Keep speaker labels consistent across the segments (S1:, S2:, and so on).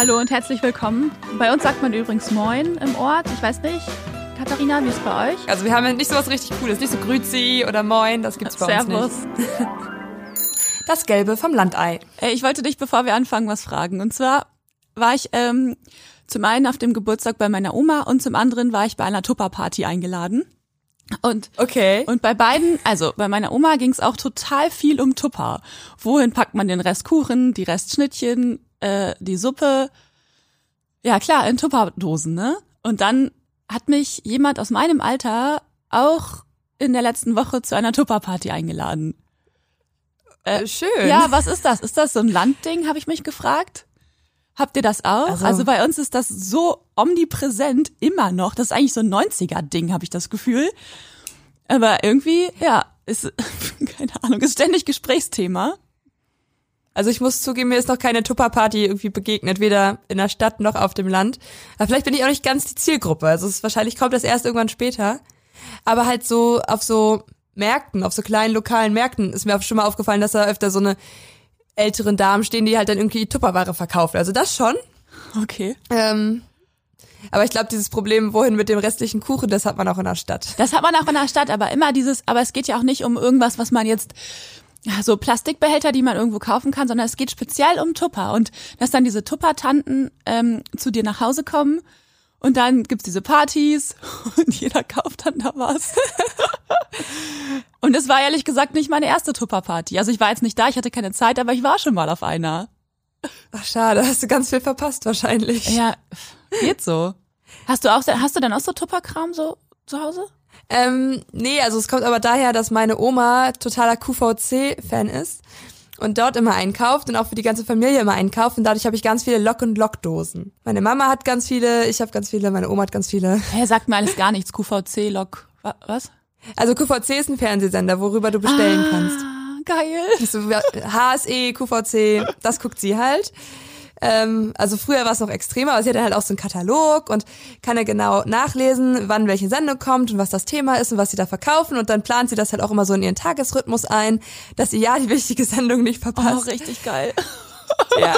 S1: hallo und herzlich willkommen. Bei uns sagt man übrigens Moin im Ort. Ich weiß nicht, Katharina, wie ist es bei euch?
S2: Also wir haben ja nicht so was richtig Cooles, nicht so Grüzi oder Moin, das gibt's bei
S1: Servus.
S2: uns nicht. Das Gelbe vom Landei.
S1: Äh, Ich wollte dich, bevor wir anfangen, was fragen. Und zwar war ich ähm, zum einen auf dem Geburtstag bei meiner Oma und zum anderen war ich bei einer Tupper-Party eingeladen. Und
S2: Okay.
S1: Und bei beiden, also bei meiner Oma ging es auch total viel um Tupper. Wohin packt man den Rest Kuchen, die Restschnittchen, äh, die Suppe? Ja klar, in Tupperdosen, ne? Und dann hat mich jemand aus meinem Alter auch in der letzten Woche zu einer Tupperparty eingeladen.
S2: Äh, schön.
S1: Ja, was ist das? Ist das so ein Landding, habe ich mich gefragt. Habt ihr das auch? Also,
S2: Also-
S1: bei uns ist das so omnipräsent immer noch. Das ist eigentlich so ein 90er-Ding, habe ich das Gefühl. Aber irgendwie, ja, ist, keine Ahnung, ist ständig Gesprächsthema.
S2: Also ich muss zugeben, mir ist noch keine Tupperparty irgendwie begegnet, weder in der Stadt noch auf dem Land. Aber vielleicht bin ich auch nicht ganz die Zielgruppe. Also es ist wahrscheinlich kommt das erst irgendwann später. Aber halt so auf so Märkten, auf so kleinen lokalen Märkten ist mir auch schon mal aufgefallen, dass da öfter so eine älteren Damen stehen, die halt dann irgendwie Tupperware verkaufen. Also das schon.
S1: Okay.
S2: Ähm, aber ich glaube, dieses Problem, wohin mit dem restlichen Kuchen, das hat man auch in der Stadt.
S1: Das hat man auch in der Stadt, aber immer dieses, aber es geht ja auch nicht um irgendwas, was man jetzt, so Plastikbehälter, die man irgendwo kaufen kann, sondern es geht speziell um Tupper. Und dass dann diese Tupper-Tanten ähm, zu dir nach Hause kommen und dann gibt's diese Partys und jeder kauft dann da was. und es war ehrlich gesagt nicht meine erste Tupper-Party. Also ich war jetzt nicht da, ich hatte keine Zeit, aber ich war schon mal auf einer.
S2: Ach schade, hast du ganz viel verpasst wahrscheinlich.
S1: Ja, geht so. Hast du auch, hast du dann auch so Tupper-Kram so zu Hause?
S2: Ähm, nee, also es kommt aber daher, dass meine Oma totaler QVC-Fan ist und dort immer einkauft und auch für die ganze Familie immer einkauft und dadurch habe ich ganz viele Lock- und Lockdosen. Meine Mama hat ganz viele, ich habe ganz viele, meine Oma hat ganz viele.
S1: Hä, sagt mir alles gar nichts. QVC, wa- was?
S2: Also QVC ist ein Fernsehsender, worüber du bestellen kannst.
S1: Ah, geil.
S2: So, ja, HSE, QVC, das guckt sie halt. Ähm, also früher war es noch extremer, aber sie hat dann halt auch so einen Katalog und kann ja genau nachlesen, wann welche Sendung kommt und was das Thema ist und was sie da verkaufen und dann plant sie das halt auch immer so in ihren Tagesrhythmus ein, dass sie ja die wichtige Sendung nicht
S1: Oh,
S2: verpasst.
S1: richtig geil.
S2: ja.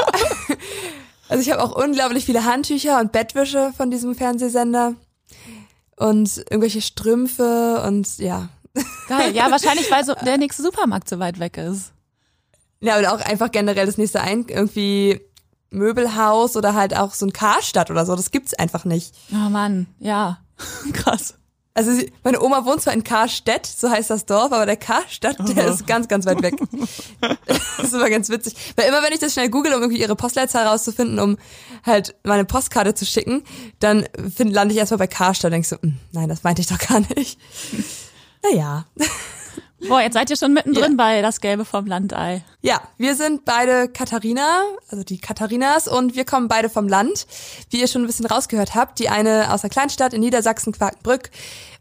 S2: Also ich habe auch unglaublich viele Handtücher und Bettwäsche von diesem Fernsehsender und irgendwelche Strümpfe und ja.
S1: Geil. Ja, wahrscheinlich, weil so der nächste Supermarkt so weit weg ist.
S2: Ja, und auch einfach generell das nächste ein irgendwie Möbelhaus oder halt auch so ein Karstadt oder so, das gibt's einfach nicht.
S1: Oh Mann, ja. Krass.
S2: Also sie, meine Oma wohnt zwar in Karstedt, so heißt das Dorf, aber der Karstadt, der ist ganz, ganz weit weg. das ist immer ganz witzig. Weil immer wenn ich das schnell google, um irgendwie ihre Postleitzahl rauszufinden, um halt meine Postkarte zu schicken, dann find, lande ich erstmal bei Karstadt und denk so, "Hm, nein, das meinte ich doch gar nicht. Naja.
S1: Boah, jetzt seid ihr schon mittendrin bei das Gelbe vom Landei.
S2: Ja, wir sind beide Katharina, also die Katharinas, und wir kommen beide vom Land. Wie ihr schon ein bisschen rausgehört habt, die eine aus der Kleinstadt in Niedersachsen, Quakenbrück,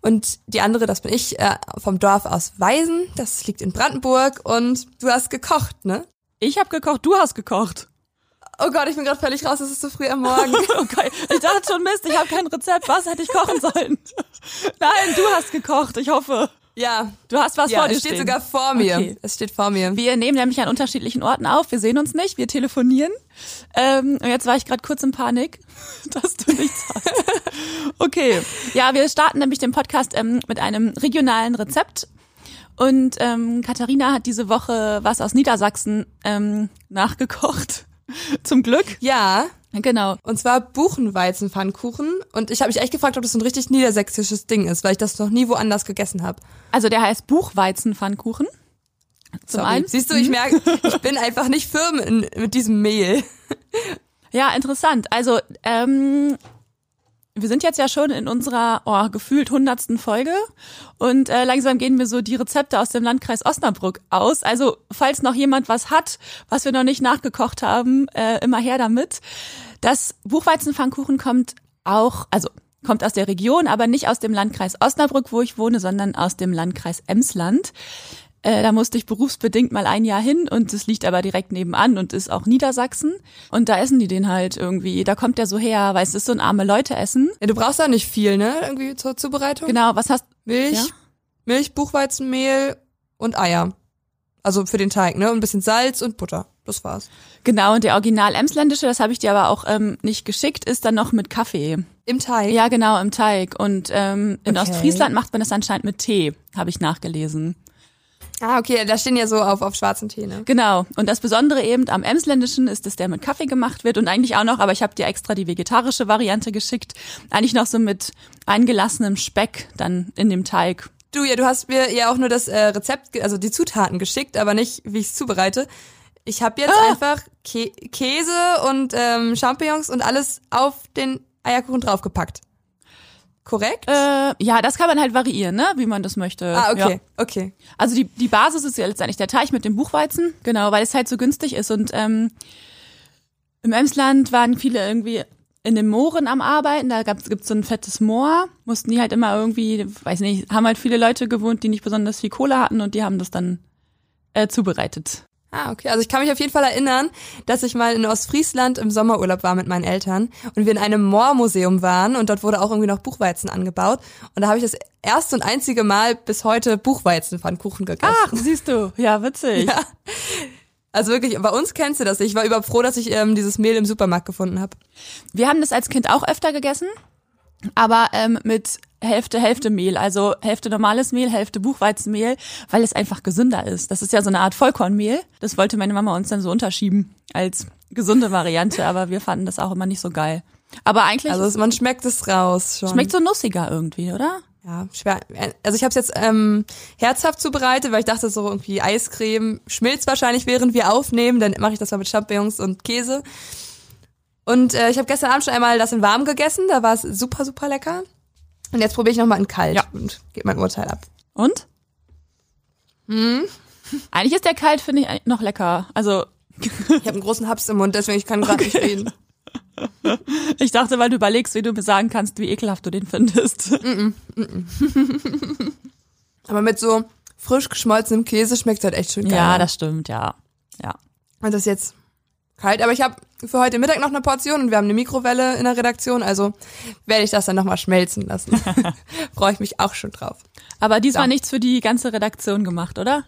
S2: und die andere, das bin ich, äh, vom Dorf aus Weisen, das liegt in Brandenburg, und du hast gekocht, ne?
S1: Ich habe gekocht, du hast gekocht.
S2: Oh Gott, ich bin gerade völlig raus, es ist so früh am Morgen.
S1: Okay. Ich dachte schon, Mist, ich habe kein Rezept. Was hätte ich kochen sollen? Nein, du hast gekocht, ich hoffe.
S2: Ja,
S1: Du hast was
S2: ja,
S1: vor dir
S2: es steht
S1: stehen.
S2: sogar vor mir.
S1: Okay.
S2: Es steht vor mir.
S1: Wir nehmen nämlich an unterschiedlichen Orten auf. Wir sehen uns nicht, wir telefonieren. Ähm, und jetzt war ich gerade kurz in Panik, dass du nichts hast. Okay. Ja, wir starten nämlich den Podcast ähm, mit einem regionalen Rezept. Und ähm, Katharina hat diese Woche was aus Niedersachsen ähm, nachgekocht. Zum Glück.
S2: Ja,
S1: Genau.
S2: und zwar Buchenweizenpfannkuchen. Und ich habe mich echt gefragt, ob das so ein richtig niedersächsisches Ding ist, weil ich das noch nie woanders gegessen habe.
S1: Also der heißt Buchweizenpfannkuchen. Zum
S2: Sorry.
S1: einen.
S2: Siehst du, ich merke, ich bin einfach nicht firm in, mit diesem Mehl.
S1: Ja, interessant. Also, ähm, wir sind jetzt ja schon in unserer oh, gefühlt hundertsten Folge und äh, langsam gehen mir so die Rezepte aus dem Landkreis Osnabrück aus. Also, falls noch jemand was hat, was wir noch nicht nachgekocht haben, äh, immer her damit. Das Buchweizenpfannkuchen kommt auch, also kommt aus der Region, aber nicht aus dem Landkreis Osnabrück, wo ich wohne, sondern aus dem Landkreis Emsland. Äh, da musste ich berufsbedingt mal ein Jahr hin und es liegt aber direkt nebenan und ist auch Niedersachsen. Und da essen die den halt irgendwie. Da kommt der so her, weil es ist so ein arme Leute essen.
S2: Ja, du brauchst auch nicht viel, ne? Irgendwie zur Zubereitung.
S1: Genau, was hast
S2: Milch,
S1: Ja?
S2: Milch, Buchweizenmehl und Eier. Also für den Teig, ne? Und ein bisschen Salz und Butter. das war's.
S1: Genau, und der Original Emsländische, das habe ich dir aber auch ähm, nicht geschickt, ist dann noch mit Kaffee.
S2: Im Teig?
S1: Ja, genau, im Teig. Und ähm, in
S2: Okay.
S1: Ostfriesland macht man das anscheinend mit Tee, habe ich nachgelesen.
S2: Ah, okay, da stehen ja so auf, auf schwarzen Tee, ne?
S1: Genau. Und das Besondere eben am Emsländischen ist, dass der mit Kaffee gemacht wird und eigentlich auch noch, aber ich habe dir extra die vegetarische Variante geschickt, eigentlich noch so mit eingelassenem Speck dann in dem Teig.
S2: Du, ja, du hast mir ja auch nur das äh, Rezept, also die Zutaten geschickt, aber nicht, wie ich es zubereite. Ich habe jetzt einfach Kä Käse und ähm, Champignons und alles auf den Eierkuchen draufgepackt. Korrekt?
S1: Äh, ja, das kann man halt variieren, ne? wie man das möchte.
S2: ah, okay,
S1: Ja.
S2: okay.
S1: Also die, die Basis ist ja letztendlich der Teig mit dem Buchweizen, genau, weil es halt so günstig ist. Und ähm, im Emsland waren viele irgendwie in den Mooren am Arbeiten, da gab's gibt's so ein fettes Moor, mussten die halt immer irgendwie, weiß nicht, haben halt viele Leute gewohnt, die nicht besonders viel Kohle hatten und die haben das dann äh, zubereitet.
S2: Ah, okay. Also ich kann mich auf jeden Fall erinnern, dass ich mal in Ostfriesland im Sommerurlaub war mit meinen Eltern und wir in einem Moormuseum waren und dort wurde auch irgendwie noch Buchweizen angebaut. Und da habe ich das erste und einzige Mal bis heute Buchweizenpfannkuchen gegessen.
S1: Ach, siehst du, ja, witzig.
S2: Ja. Also wirklich, bei uns kennst du das. Ich war überhaupt froh, dass ich ähm, dieses Mehl im Supermarkt gefunden habe.
S1: Wir haben das als Kind auch öfter gegessen, aber ähm, mit Hälfte, Hälfte Mehl, also Hälfte normales Mehl, Hälfte Buchweizenmehl, weil es einfach gesünder ist. Das ist ja so eine Art Vollkornmehl. Das wollte meine Mama uns dann so unterschieben als gesunde Variante, aber wir fanden das auch immer nicht so geil. Aber eigentlich
S2: Also es- man schmeckt es raus schon.
S1: schmeckt so nussiger irgendwie, oder?
S2: ja, schwer. Also ich habe es jetzt ähm, herzhaft zubereitet, weil ich dachte so irgendwie Eiscreme schmilzt wahrscheinlich, während wir aufnehmen. Dann mache ich das mal mit Champignons und Käse. Und äh, ich habe gestern Abend schon einmal das in warm gegessen. Da war es super, super lecker. Und jetzt probiere ich noch mal in kalt
S1: Ja.
S2: und gebe mein Urteil ab.
S1: Und? Eigentlich ist der kalt, finde ich, noch lecker. Also
S2: Ich habe einen großen Haps im Mund, deswegen ich kann gerade nicht reden.
S1: ich dachte, weil du überlegst, wie du mir sagen kannst, wie ekelhaft du den findest.
S2: Aber mit so frisch geschmolzenem Käse schmeckt halt echt schön geil.
S1: Ja, das stimmt, ja. Ja.
S2: Und das jetzt kalt. Aber ich habe für heute Mittag noch eine Portion und wir haben eine Mikrowelle in der Redaktion, also werde ich das dann nochmal schmelzen lassen. Freue ich mich auch schon drauf.
S1: Aber diesmal
S2: Ja.
S1: nichts für die ganze Redaktion gemacht, oder?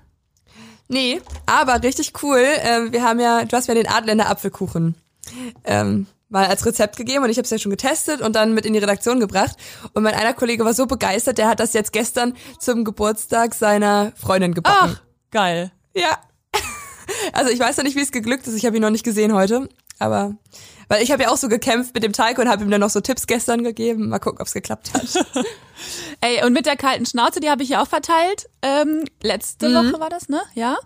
S2: Nee, aber richtig cool. Ähm, wir haben ja, du hast mir den Adländer Apfelkuchen ähm, mal als Rezept gegeben und ich habe es ja schon getestet und dann mit in die Redaktion gebracht. Und mein einer Kollege war so begeistert, der hat das jetzt gestern zum Geburtstag seiner Freundin gebacken.
S1: Ach, geil.
S2: Ja. Also ich weiß ja nicht, wie es geglückt ist. Ich habe ihn noch nicht gesehen heute, aber weil ich habe ja auch so gekämpft mit dem Teig und habe ihm dann noch so Tipps gestern gegeben. Mal gucken, ob es geklappt hat.
S1: Ey, und mit der kalten Schnauze, die habe ich ja auch verteilt. Ähm, letzte Woche war das, ne? Ja.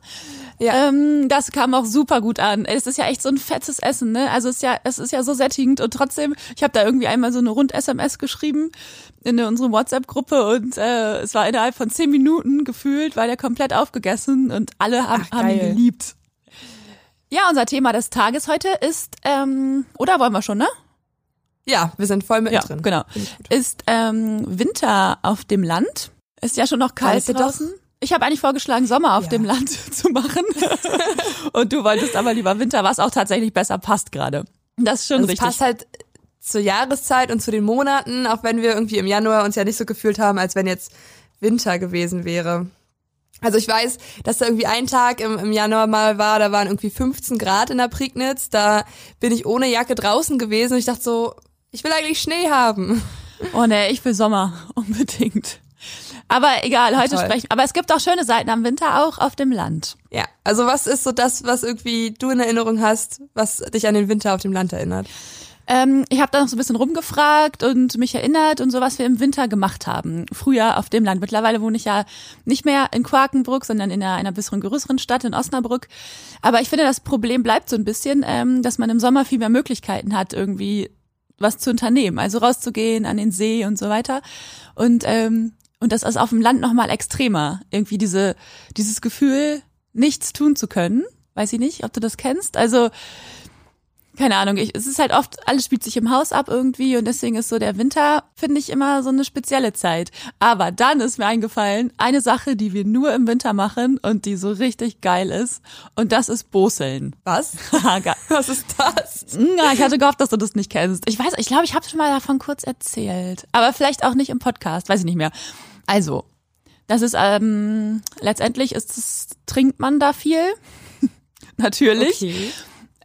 S2: Ja.
S1: Ähm, das kam auch super gut an. Es ist ja echt so ein fettes Essen, ne? Also es ist ja, es ist ja so sättigend und trotzdem, ich habe da irgendwie einmal so eine Rund-SMS geschrieben in unsere WhatsApp-Gruppe und äh, es war innerhalb von zehn Minuten gefühlt, war der komplett aufgegessen und alle haben,
S2: Ach,
S1: haben ihn geliebt. Ja, unser Thema des Tages heute ist, ähm, oder wollen wir schon, ne?
S2: Ja, wir sind voll mittendrin.
S1: genau.
S2: Finde ich gut.
S1: Ist ähm, Winter auf dem Land. Ist ja schon noch kalt draußen. Ich habe eigentlich vorgeschlagen, Sommer auf
S2: Ja.
S1: dem Land zu machen. Und du wolltest aber lieber Winter, was auch tatsächlich besser passt gerade. Das ist schon
S2: Also es
S1: richtig.
S2: passt halt zur Jahreszeit und zu den Monaten, auch wenn wir irgendwie im Januar uns ja nicht so gefühlt haben, als wenn jetzt Winter gewesen wäre. Also ich weiß, dass da irgendwie ein Tag im, im Januar mal war, da waren irgendwie 15 Grad in der Prignitz, da bin ich ohne Jacke draußen gewesen und ich dachte so, ich will eigentlich Schnee haben.
S1: Oh nee, ich will Sommer unbedingt. Aber egal, heute
S2: Toll.
S1: sprechen. Aber es gibt auch schöne Seiten am Winter auch auf dem Land.
S2: Ja, also was ist so das, was irgendwie du in Erinnerung hast, was dich an den Winter auf dem Land erinnert?
S1: Ähm, ich habe da noch so ein bisschen rumgefragt und mich erinnert und so, was wir im Winter gemacht haben. Früher auf dem Land. Mittlerweile wohne ich ja nicht mehr in Quakenbrück, sondern in einer, einer bisschen größeren Stadt in Osnabrück. Aber ich finde, das Problem bleibt so ein bisschen, ähm, dass man im Sommer viel mehr Möglichkeiten hat, irgendwie was zu unternehmen. Also rauszugehen an den See und so weiter. Und, ähm, und das ist auf dem Land nochmal extremer. Irgendwie diese, dieses Gefühl, nichts tun zu können. Weiß ich nicht, ob du das kennst. Also, keine Ahnung, ich, es ist halt oft, alles spielt sich im Haus ab irgendwie und deswegen ist so der Winter, finde ich, immer so eine spezielle Zeit. Aber dann ist mir eingefallen, eine Sache, die wir nur im Winter machen und die so richtig geil ist und das ist Boseln.
S2: Was? Was ist das?
S1: Ich hatte gehofft, dass du das nicht kennst. Ich weiß, ich glaube, ich habe schon mal davon kurz erzählt, aber vielleicht auch nicht im Podcast, weiß ich nicht mehr. Also, das ist ähm, letztendlich ist es, trinkt man da viel. natürlich.
S2: Okay.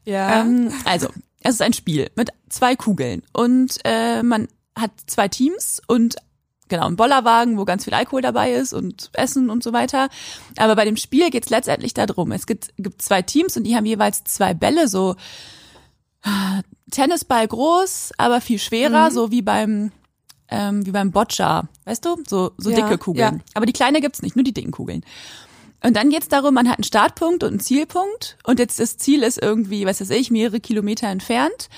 S2: Ja.
S1: Ähm, also, es ist ein Spiel mit zwei Kugeln und äh, man hat zwei Teams und genau, einen Bollerwagen, wo ganz viel Alkohol dabei ist und Essen und so weiter. Aber bei dem Spiel geht es letztendlich darum, es gibt, gibt zwei Teams und die haben jeweils zwei Bälle, so ah, Tennisball groß, aber viel schwerer,
S2: Mhm.
S1: so wie beim ähm, wie beim Boccia, weißt du? So, so
S2: Ja,
S1: dicke Kugeln.
S2: ja.
S1: Aber die kleine gibt's nicht, nur die dicken Kugeln. Und dann geht's darum, man hat einen Startpunkt und einen Zielpunkt und jetzt das Ziel ist irgendwie, was weiß ich, mehrere Kilometer entfernt,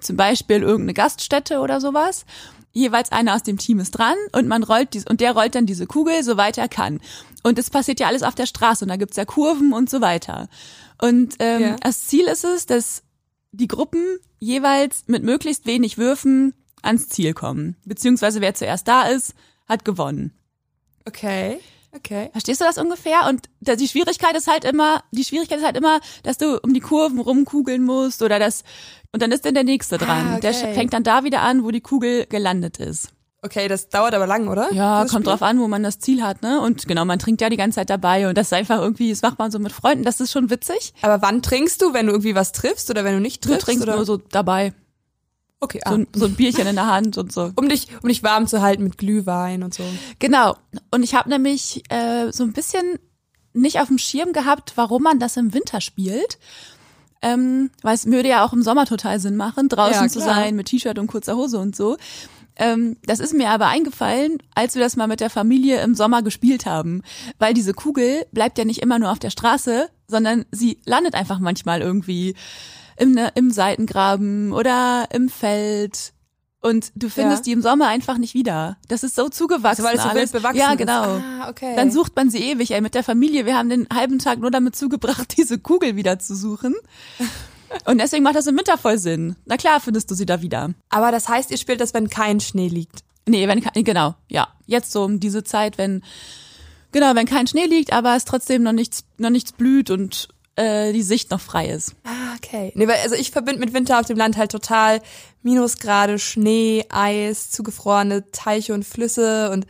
S1: zum Beispiel irgendeine Gaststätte oder sowas. Jeweils einer aus dem Team ist dran und man rollt dies und der rollt dann diese Kugel, soweit er kann. Und das passiert ja alles auf der Straße und da gibt's ja Kurven und so weiter. Und ähm,
S2: Ja.
S1: das Ziel ist es, dass die Gruppen jeweils mit möglichst wenig Würfen ans Ziel kommen. Beziehungsweise wer zuerst da ist, hat gewonnen.
S2: Okay. Okay.
S1: Verstehst du das ungefähr? Und die Schwierigkeit ist halt immer, die Schwierigkeit ist halt immer, dass du um die Kurven rumkugeln musst oder das, und dann ist dann der nächste dran.
S2: Ah,
S1: Der
S2: okay.
S1: sch- fängt dann da wieder an, wo die Kugel gelandet ist.
S2: Okay, das dauert aber lang, oder?
S1: Ja,
S2: Das
S1: kommt
S2: Spiel?
S1: drauf an, wo man das Ziel hat, ne? Und genau, man trinkt ja die ganze Zeit dabei und das ist einfach irgendwie, das macht man so mit Freunden, das ist schon witzig.
S2: Aber wann trinkst du, wenn du irgendwie was triffst oder wenn du nicht
S1: Du
S2: triffst?
S1: trinkst
S2: oder?
S1: nur so dabei,
S2: okay,
S1: so
S2: ah.
S1: ein, so ein Bierchen in der Hand und so.
S2: um dich, um dich warm zu halten mit Glühwein und so.
S1: Genau. Und ich habe nämlich äh, so ein bisschen nicht auf dem Schirm gehabt, warum man das im Winter spielt. Ähm, weil es würde ja auch im Sommer total Sinn machen, draußen
S2: Ja,
S1: zu sein mit T-Shirt und kurzer Hose und so. Ähm, das ist mir aber eingefallen, als wir das mal mit der Familie im Sommer gespielt haben. Weil diese Kugel bleibt ja nicht immer nur auf der Straße, sondern sie landet einfach manchmal irgendwie im, ne, im Seitengraben oder im Feld. Und du findest
S2: Ja.
S1: die im Sommer einfach nicht wieder. Das ist so zugewachsen.
S2: Also weil es so
S1: alles.
S2: wild bewachsen
S1: Ja,
S2: ist.
S1: genau.
S2: Ah, okay.
S1: Dann sucht man sie ewig, ey, mit der Familie. Wir haben den halben Tag nur damit zugebracht, diese Kugel wieder zu suchen. Und deswegen macht das im Winter voll Sinn. Na klar findest du sie da wieder.
S2: aber das heißt, ihr spielt das, wenn kein Schnee liegt.
S1: Nee, wenn kein- genau, ja. Jetzt so um diese Zeit, wenn genau, wenn kein Schnee liegt, aber es trotzdem noch nichts noch nichts blüht und äh, die Sicht noch frei ist.
S2: Ah, okay. Nee, weil, also ich verbinde mit Winter auf dem Land halt total Minusgrade, Schnee, Eis, zugefrorene Teiche und Flüsse und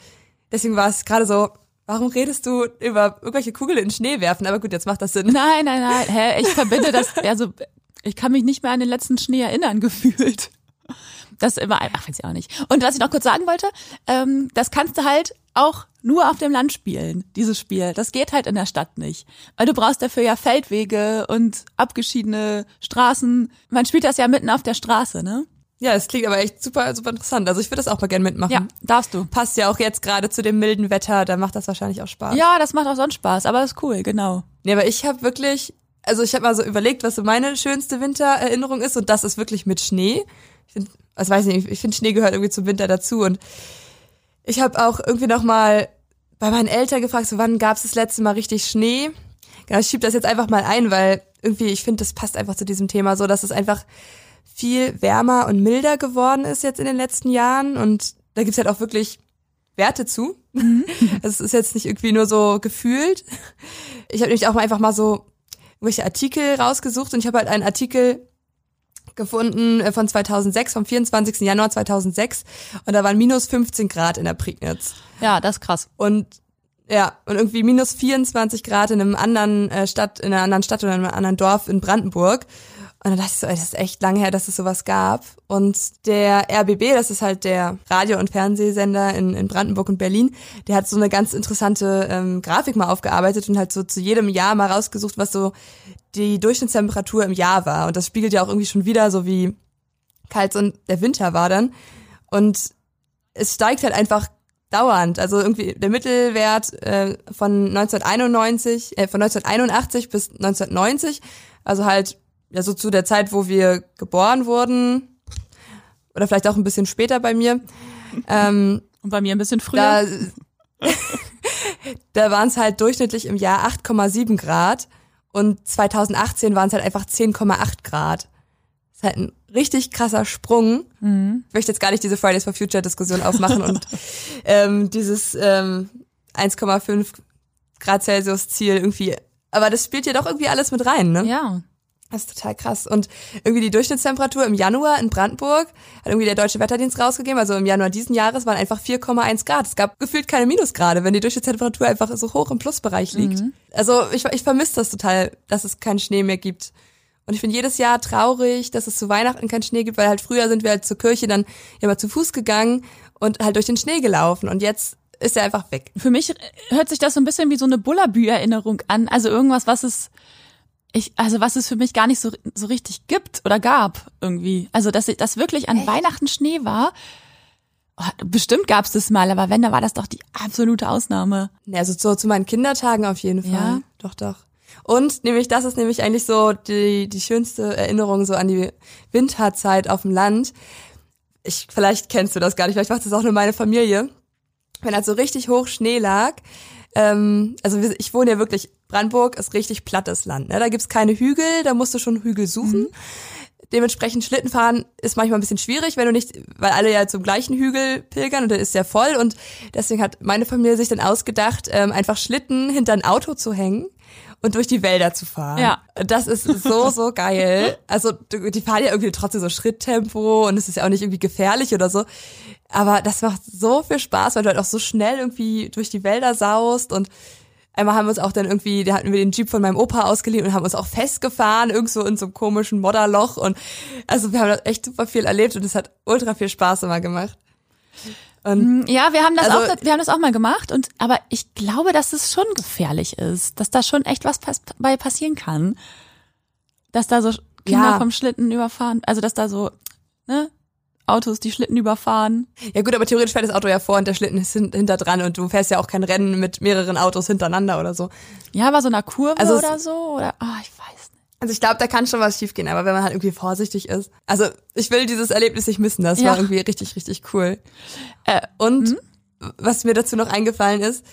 S2: deswegen war es gerade so, warum redest du über irgendwelche Kugeln in Schnee werfen? Aber gut, jetzt macht das Sinn.
S1: Nein, nein, nein. Hä, ich verbinde das, also ich kann mich nicht mehr an den letzten Schnee erinnern, gefühlt. Das ist immer, ach, weiß ich auch nicht. Und was ich noch kurz sagen wollte, ähm, das kannst du halt auch nur auf dem Land spielen, dieses Spiel. Das geht halt in der Stadt nicht. Weil du brauchst dafür ja Feldwege und abgeschiedene Straßen. Man spielt das ja mitten auf der Straße, ne?
S2: Ja, das klingt aber echt super, super interessant. Also ich würde das auch mal gerne mitmachen.
S1: Ja, darfst du.
S2: Passt ja auch jetzt gerade zu dem milden Wetter, da macht das wahrscheinlich auch Spaß.
S1: Ja, das macht auch sonst Spaß, aber das ist cool, genau.
S2: Nee, aber ich habe wirklich, also ich habe mal so überlegt, was so meine schönste Wintererinnerung ist und das ist wirklich mit Schnee. Ich find, also weiß nicht, ich finde Schnee gehört irgendwie zum Winter dazu und ich habe auch irgendwie noch mal bei meinen Eltern gefragt, so wann gab es das letzte Mal richtig Schnee? Genau, ich schieb das jetzt einfach mal ein, weil irgendwie ich finde, das passt einfach zu diesem Thema so, dass es einfach viel wärmer und milder geworden ist jetzt in den letzten Jahren und da gibt's halt auch wirklich Werte zu. Also es ist jetzt nicht irgendwie nur so gefühlt. Ich habe nämlich auch mal einfach mal so irgendwelche Artikel rausgesucht und ich habe halt einen Artikel gefunden äh, von 2006, vom 24. Januar 2006 und da waren minus 15 Grad in der Prignitz.
S1: Ja, das ist krass.
S2: Und ja, und irgendwie minus 24 Grad in einem anderen äh, Stadt, in einer anderen Stadt oder in einem anderen Dorf in Brandenburg. Und dann dachte ich so, das ist echt lange her, dass es sowas gab. Und der RBB, das ist halt der Radio- und Fernsehsender in, in Brandenburg und Berlin, der hat so eine ganz interessante ähm, Grafik mal aufgearbeitet und halt so zu jedem Jahr mal rausgesucht, was so die Durchschnittstemperatur im Jahr war. Und das spiegelt ja auch irgendwie schon wieder so wie kalt so der Winter war dann. Und es steigt halt einfach dauernd. Also irgendwie der Mittelwert äh, von 1991, äh, von 1981 bis 1990, also halt ja so zu der Zeit, wo wir geboren wurden oder vielleicht auch ein bisschen später bei mir. Ähm,
S1: Und bei mir ein bisschen früher.
S2: da da waren es halt durchschnittlich im Jahr 8,7 Grad und 2018 waren es halt einfach 10,8 Grad. Das ist halt ein richtig krasser Sprung. Ich möchte jetzt gar nicht diese Fridays for Future Diskussion aufmachen und ähm, dieses ähm, 1,5 Grad Celsius Ziel irgendwie. Aber das spielt ja doch irgendwie alles mit rein, ne?
S1: ja.
S2: Das ist total krass. Und irgendwie die Durchschnittstemperatur im Januar in Brandenburg hat irgendwie der Deutsche Wetterdienst rausgegeben. Also im Januar diesen Jahres waren einfach 4,1 Grad. Es gab gefühlt keine Minusgrade, wenn die Durchschnittstemperatur einfach so hoch im Plusbereich liegt. Mhm. Also ich, ich vermisse das total, dass es keinen Schnee mehr gibt. Und ich bin jedes Jahr traurig, dass es zu Weihnachten keinen Schnee gibt, weil halt früher sind wir halt zur Kirche dann immer zu Fuß gegangen und halt durch den Schnee gelaufen. Und jetzt ist er einfach weg.
S1: Für mich hört sich das so ein bisschen wie so eine Bullabü-Erinnerung an. Also irgendwas, was es ich, also was es für mich gar nicht so, so richtig gibt oder gab irgendwie. Also dass ich, das wirklich an Echt? Weihnachten Schnee war. Oh, bestimmt gab es das mal, aber wenn, dann war das doch die absolute Ausnahme.
S2: Ja, also so zu meinen Kindertagen auf jeden Fall. Ja. Doch, doch. Und nämlich, das ist nämlich eigentlich so die, die schönste Erinnerung so an die Winterzeit auf dem Land. Ich, vielleicht kennst du das gar nicht, vielleicht macht das auch nur meine Familie. Wenn halt so richtig hoch Schnee lag, ähm, also ich wohne ja wirklich, Brandenburg ist richtig plattes Land. Ne? Da gibt's keine Hügel, da musst du schon Hügel suchen. Mhm. Dementsprechend Schlittenfahren ist manchmal ein bisschen schwierig, wenn du nicht, weil alle ja zum gleichen Hügel pilgern und der ist ja voll und deswegen hat meine Familie sich dann ausgedacht, ähm, einfach Schlitten hinter ein Auto zu hängen und durch die Wälder zu fahren. Ja. Das ist so, so geil. Also die fahren ja irgendwie trotzdem so Schritttempo und es ist ja auch nicht irgendwie gefährlich oder so. Aber das macht so viel Spaß, weil du halt auch so schnell irgendwie durch die Wälder saust und Einmal haben wir uns auch dann irgendwie, da hatten wir den Jeep von meinem Opa ausgeliehen und haben uns auch festgefahren, irgendwo in so einem komischen Modderloch. Und also wir haben echt super viel erlebt und es hat ultra viel Spaß immer gemacht.
S1: Und mm, ja, wir haben das also, auch, wir haben das auch mal gemacht und, aber ich glaube, dass es schon gefährlich ist, dass da schon echt was pass bei passieren kann. Dass da so Kinder ja. vom Schlitten überfahren, also dass da so, ne, Autos die Schlitten überfahren.
S2: Ja gut, aber theoretisch fährt das Auto ja vor und der Schlitten ist hinter dran und du fährst ja auch kein Rennen mit mehreren Autos hintereinander oder so.
S1: Ja, aber so einer Kurve also oder so oder oh, ich weiß nicht.
S2: Also ich glaube, da kann schon was schiefgehen, aber wenn man halt irgendwie vorsichtig ist. Also ich will dieses Erlebnis nicht missen, das ja. war irgendwie richtig, richtig cool. Äh, und mhm. was mir dazu noch eingefallen ist,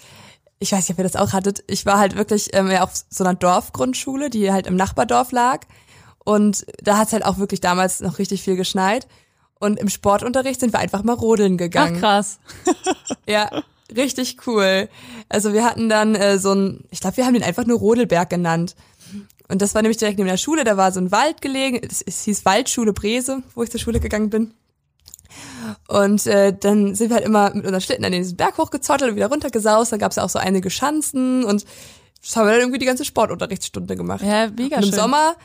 S2: ich weiß nicht, ob ihr das auch hattet, ich war halt wirklich ähm, ja auf so einer Dorfgrundschule, die halt im Nachbardorf lag. Und da hat's halt auch wirklich damals noch richtig viel geschneit. Und im Sportunterricht sind wir einfach mal rodeln gegangen.
S1: Ach krass.
S2: ja, richtig cool. Also wir hatten dann äh, so ein, ich glaube, wir haben den einfach nur Rodelberg genannt. Und das war nämlich direkt neben der Schule, da war so ein Wald gelegen, es, es hieß Waldschule Brese, wo ich zur Schule gegangen bin. Und äh, dann sind wir halt immer mit unseren Schlitten an diesen Berg hochgezottelt und wieder runtergesaust. Da gab es ja auch so einige Schanzen und das haben wir dann irgendwie die ganze Sportunterrichtsstunde gemacht.
S1: Ja, mega und
S2: im
S1: schön.
S2: Sommer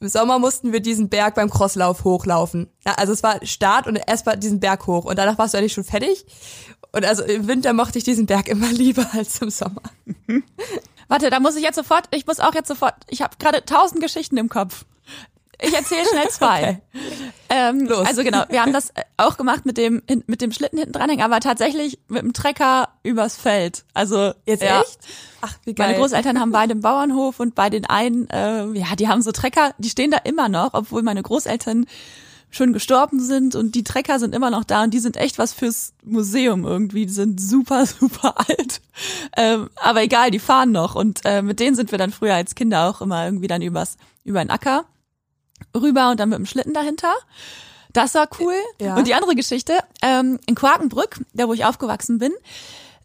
S2: im Sommer mussten wir diesen Berg beim Crosslauf hochlaufen. Ja, also es war Start und erst war diesen Berg hoch und danach warst du eigentlich schon fertig. Und also im Winter mochte ich diesen Berg immer lieber als im Sommer.
S1: Warte, da muss ich jetzt sofort, ich muss auch jetzt sofort, ich habe gerade tausend Geschichten im Kopf. Ich erzähle schnell zwei. Okay. Ähm, Los. Also genau, wir haben das auch gemacht mit dem mit dem Schlitten hinten dranhängen, aber tatsächlich mit dem Trecker übers Feld. Also
S2: jetzt ja. echt?
S1: Ach, wie geil. Meine Großeltern haben beide einen Bauernhof und bei den einen, äh, ja, die haben so Trecker, die stehen da immer noch, obwohl meine Großeltern schon gestorben sind und die Trecker sind immer noch da und die sind echt was fürs Museum irgendwie. Die sind super, super alt. Ähm, aber egal, die fahren noch und äh, mit denen sind wir dann früher als Kinder auch immer irgendwie dann übers, über den Acker rüber und dann mit dem Schlitten dahinter. Das war cool. Ja. Und die andere Geschichte, ähm, in Quakenbrück, da wo ich aufgewachsen bin,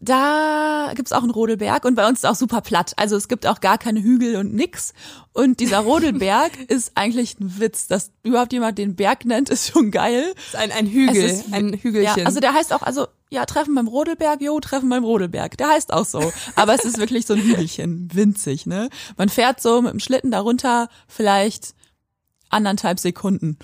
S1: da gibt's auch einen Rodelberg und bei uns ist auch super platt. Also es gibt auch gar keine Hügel und nix. Und dieser Rodelberg ist eigentlich ein Witz. Dass überhaupt jemand den Berg nennt, ist schon geil.
S2: Ist ein, ein Hügel, ist, ein Hügelchen.
S1: Ja, also der heißt auch, also ja, Treffen beim Rodelberg, jo, Treffen beim Rodelberg. Der heißt auch so. Aber es ist wirklich so ein Hügelchen, winzig, ne? Man fährt so mit dem Schlitten darunter vielleicht anderthalb Sekunden.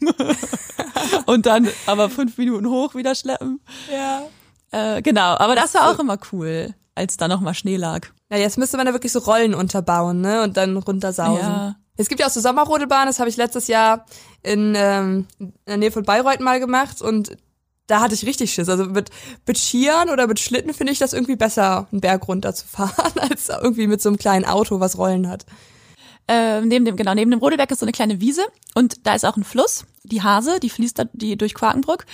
S1: und dann aber fünf Minuten hoch wieder schleppen.
S2: Ja.
S1: Äh, genau, aber das war auch immer cool, als da nochmal Schnee lag.
S2: Ja, jetzt müsste man da wirklich so Rollen unterbauen, ne? Und dann runtersausen. Ja. Es gibt ja auch so Sommerrodelbahnen, das habe ich letztes Jahr in, ähm, in der Nähe von Bayreuth mal gemacht und da hatte ich richtig Schiss. Also mit, mit Skiern oder mit Schlitten finde ich das irgendwie besser, einen Berg runter zu fahren, als irgendwie mit so einem kleinen Auto, was Rollen hat.
S1: Äh, neben dem, genau, neben dem Rodelberg ist so eine kleine Wiese und da ist auch ein Fluss, die Hase, die fließt da die durch Quakenbrück.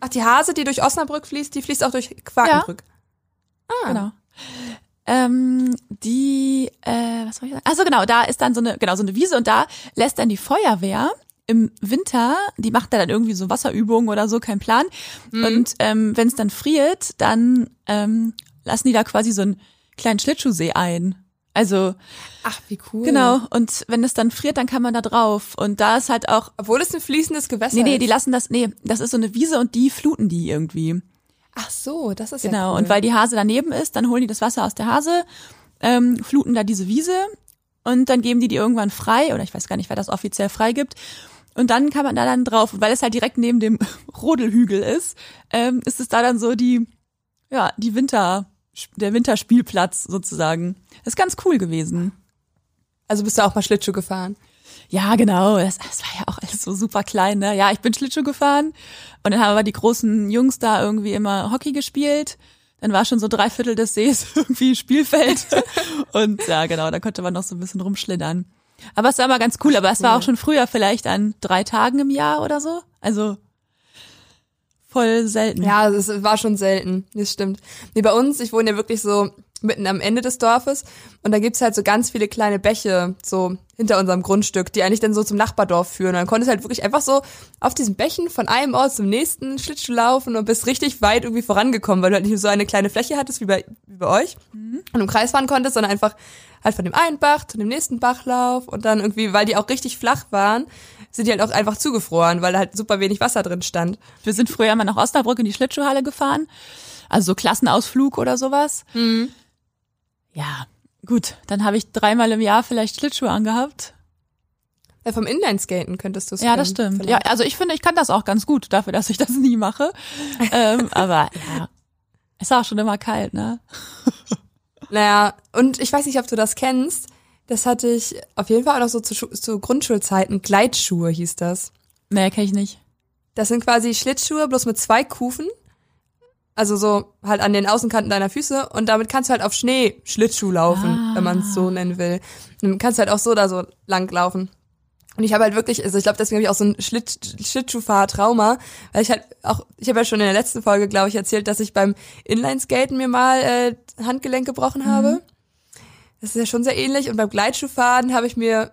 S2: Ach, die Hase, die durch Osnabrück fließt, die fließt auch durch Quakenbrück.
S1: Ja. Ah. Genau. Ähm, die, äh, was soll ich sagen? Also genau, da ist dann so eine, genau, so eine Wiese und da lässt dann die Feuerwehr im Winter, die macht da dann irgendwie so Wasserübungen oder so, kein Plan. Mhm. Und ähm, wenn es dann friert, dann ähm, lassen die da quasi so einen kleinen Schlittschuhsee ein. Also
S2: Ach, wie cool.
S1: genau. Und wenn es dann friert, dann kann man da drauf. Und da ist halt auch.
S2: Obwohl es ein fließendes Gewässer
S1: Nee, nee,
S2: ist.
S1: die lassen das. Nee, das ist so eine Wiese und die fluten die irgendwie.
S2: Ach so, das ist
S1: Genau.
S2: ja cool.
S1: Und weil die Hase daneben ist, dann holen die das Wasser aus der Hase, ähm, fluten da diese Wiese und dann geben die die irgendwann frei. Oder ich weiß gar nicht, wer das offiziell freigibt. Und dann kann man da dann drauf. Und weil es halt direkt neben dem Rodelhügel ist, ähm, ist es da dann so die, ja, die Winter, der Winterspielplatz sozusagen. ist ganz cool gewesen.
S2: Also bist du auch mal Schlittschuh gefahren?
S1: Ja, genau. Das, das war ja auch alles so super klein, ne? Ja, ich bin Schlittschuh gefahren und dann haben aber die großen Jungs da irgendwie immer Hockey gespielt. Dann war schon so drei Viertel des Sees irgendwie Spielfeld. und ja, genau, da konnte man noch so ein bisschen rumschlittern. Aber es war immer ganz cool, aber es war auch schon früher vielleicht an drei Tagen im Jahr oder so. Also voll selten.
S2: Ja, es war schon selten, das stimmt. Nee, bei uns, ich wohne ja wirklich so mitten am Ende des Dorfes und da gibt's halt so ganz viele kleine Bäche so hinter unserem Grundstück, die eigentlich dann so zum Nachbardorf führen. Und dann konntest du halt wirklich einfach so auf diesen Bächen von einem Ort zum nächsten Schlittschuh laufen und bist richtig weit irgendwie vorangekommen, weil du halt nicht so eine kleine Fläche hattest wie bei, wie bei euch und im Kreis fahren konntest, sondern einfach halt von dem einen Bach zu dem nächsten Bachlauf und dann irgendwie, weil die auch richtig flach waren, sind die halt auch einfach zugefroren, weil da halt super wenig Wasser drin stand.
S1: Wir sind früher mal nach Osnabrück in die Schlittschuhhalle gefahren. Also so Klassenausflug oder sowas. Ja, gut. Dann habe ich dreimal im Jahr vielleicht Schlittschuhe angehabt.
S2: Ja, vom Inlineskaten könntest du es
S1: Ja, das stimmt. Ja, also ich finde, ich kann das auch ganz gut dafür, dass ich das nie mache. ähm, aber ja, es war auch schon immer kalt, ne?
S2: Naja, und ich weiß nicht, ob du das kennst. Das hatte ich auf jeden Fall auch noch so zu, zu Grundschulzeiten. Gleitschuhe hieß das.
S1: Nee, kenn ich nicht.
S2: Das sind quasi Schlittschuhe, bloß mit zwei Kufen. Also so halt an den Außenkanten deiner Füße. Und damit kannst du halt auf Schnee Schlittschuh laufen, wenn man es so nennen will. Und dann kannst du halt auch so da so lang laufen. Und ich habe halt wirklich, also ich glaube, deswegen habe ich auch so ein Schlitt, Schlittschuhfahr-Trauma, weil ich halt auch, ich habe ja schon in der letzten Folge, glaube ich, erzählt, dass ich beim Inlineskaten mir mal äh, Handgelenk gebrochen habe. Das ist ja schon sehr ähnlich. Und beim Gleitschuhfahren habe ich mir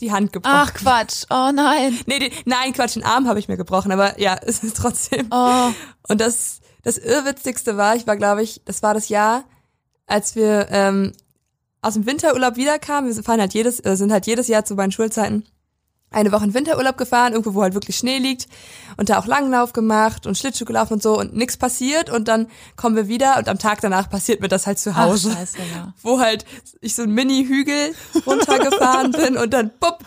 S2: die Hand gebrochen.
S1: Ach Quatsch. Oh nein.
S2: Nee, die, nein, Quatsch, den Arm habe ich mir gebrochen, aber ja, es ist trotzdem.
S1: Oh.
S2: Und das, das Irrwitzigste war, ich war, glaube ich, das war das Jahr, als wir ähm, aus dem Winterurlaub wiederkamen. Wir fahren halt jedes, äh, sind halt jedes Jahr zu meinen Schulzeiten eine Woche in Winterurlaub gefahren, irgendwo, wo halt wirklich Schnee liegt und da auch Langlauf gemacht und Schlittschuh gelaufen und so und nichts passiert und dann kommen wir wieder und am Tag danach passiert mir das halt zu
S1: Ach,
S2: Hause
S1: scheiße, ja.
S2: wo halt ich so einen Mini-Hügel runtergefahren bin und dann bupp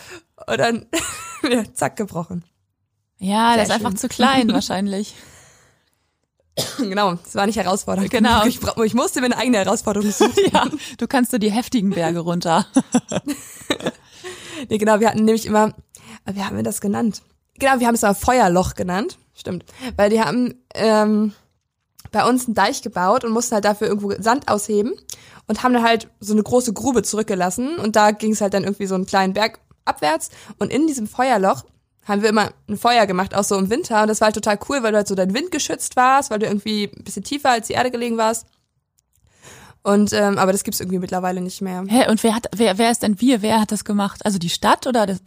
S2: und dann ja, zack gebrochen.
S1: Ja, der ist
S2: Sehr
S1: einfach zu klein wahrscheinlich.
S2: genau, es war nicht herausfordernd.
S1: Genau.
S2: Ich, ich musste mir eine eigene Herausforderung suchen.
S1: Ja, du kannst so die heftigen Berge runter.
S2: Nee, genau, wir hatten nämlich immer, wie haben wir das genannt? Genau, wir haben es mal Feuerloch genannt. Stimmt. Weil die haben ähm, bei uns einen Deich gebaut und mussten halt dafür irgendwo Sand ausheben und haben dann halt so eine große Grube zurückgelassen und da ging es halt dann irgendwie so einen kleinen Berg abwärts und in diesem Feuerloch haben wir immer ein Feuer gemacht, auch so im Winter und das war halt total cool, weil du halt so dein Wind geschützt warst, weil du irgendwie ein bisschen tiefer als die Erde gelegen warst. Und ähm, aber das gibt's irgendwie mittlerweile nicht mehr.
S1: Hä, und wer hat, wer, wer ist denn wir? Wer hat das gemacht? Also die Stadt oder das?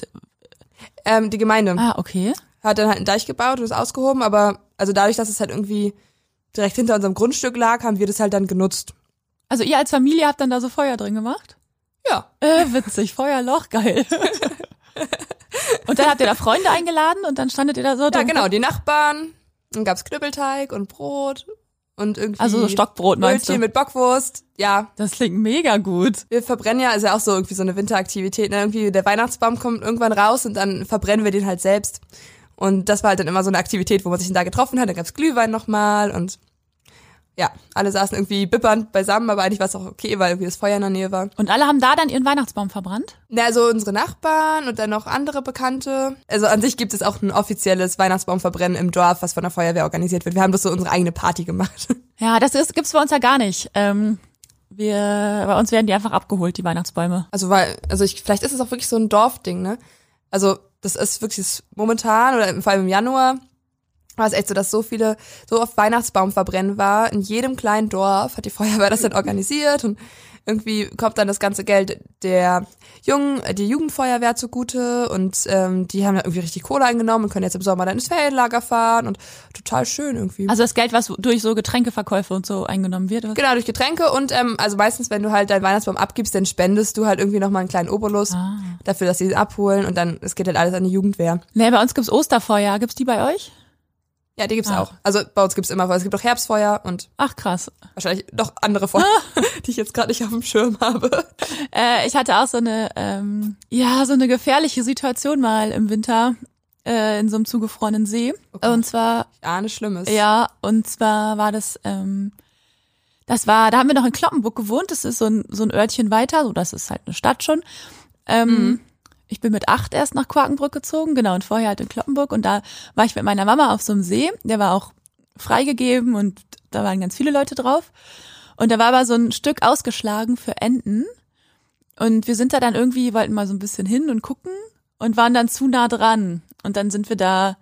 S2: Ähm, die Gemeinde.
S1: Ah, okay.
S2: hat dann halt einen Deich gebaut und es ausgehoben, aber also dadurch, dass es halt irgendwie direkt hinter unserem Grundstück lag, haben wir das halt dann genutzt.
S1: Also ihr als Familie habt dann da so Feuer drin gemacht?
S2: Ja.
S1: Äh, witzig, Feuerloch, geil. und dann habt ihr da Freunde eingeladen und dann standet ihr da so
S2: Ja, genau, die Nachbarn, dann gab's Knüppelteig und Brot und irgendwie
S1: Also so Stockbrot meinst
S2: Brötchen
S1: du?
S2: mit Bockwurst. Ja,
S1: Das klingt mega gut.
S2: wir verbrennen ja, ist ja auch so irgendwie so eine Winteraktivität, ne? Irgendwie der Weihnachtsbaum kommt irgendwann raus und dann verbrennen wir den halt selbst. Und das war halt dann immer so eine Aktivität, wo man sich dann da getroffen hat, dann gab's Glühwein nochmal und ja, alle saßen irgendwie bippernd beisammen, aber eigentlich war es auch okay, weil irgendwie das Feuer in der Nähe war.
S1: Und alle haben da dann ihren Weihnachtsbaum verbrannt?
S2: Na, also unsere Nachbarn und dann noch andere Bekannte. Also an sich gibt es auch ein offizielles Weihnachtsbaumverbrennen im Dorf, was von der Feuerwehr organisiert wird. Wir haben das so unsere eigene Party gemacht.
S1: Ja, das ist, gibt's bei uns ja gar nicht. Ähm, wir, bei uns werden die einfach abgeholt, die Weihnachtsbäume.
S2: Also weil, also ich, vielleicht ist es auch wirklich so ein Dorfding, ne? Also das ist wirklich das momentan oder vor allem im Januar war es echt so, dass so viele, so oft Weihnachtsbaumverbrennen war. In jedem kleinen Dorf hat die Feuerwehr das dann organisiert und irgendwie kommt dann das ganze Geld der Jungen, die Jugendfeuerwehr zugute und ähm, die haben dann irgendwie richtig Kohle eingenommen und können jetzt im Sommer dann ins Ferienlager fahren und total schön irgendwie.
S1: Also das Geld, was durch so Getränkeverkäufe und so eingenommen wird? Oder?
S2: Genau, durch Getränke und ähm, also meistens, wenn du halt dein Weihnachtsbaum abgibst, dann spendest du halt irgendwie nochmal einen kleinen Obolus
S1: Ah.
S2: dafür, dass sie ihn abholen und dann, es geht halt alles an die Jugendwehr.
S1: Nee, bei uns gibt's Osterfeuer. Gibt's die bei euch?
S2: Ja, die gibt's
S1: Ah.
S2: auch. Also bei uns gibt's immer Feuer. Es gibt auch Herbstfeuer und
S1: Ach krass.
S2: wahrscheinlich noch andere Feuer, die ich jetzt gerade nicht auf dem Schirm habe.
S1: Äh, ich hatte auch so eine, ähm, ja, so eine gefährliche Situation mal im Winter äh, in so einem zugefrorenen See.
S2: Okay.
S1: Und zwar
S2: Ich ahne Schlimmes.
S1: Ja, und zwar war das, ähm, das war, da haben wir noch in Kloppenburg gewohnt, das ist so ein, so ein Örtchen weiter, so das ist halt eine Stadt schon. Ähm, Ich bin mit acht erst nach Quakenbrück gezogen, genau, und vorher halt in Kloppenburg und da war ich mit meiner Mama auf so einem See, der war auch freigegeben und da waren ganz viele Leute drauf. Und da war aber so ein Stück ausgeschlagen für Enten. Und wir sind da dann irgendwie, wollten mal so ein bisschen hin und gucken und waren dann zu nah dran. Und dann sind wir da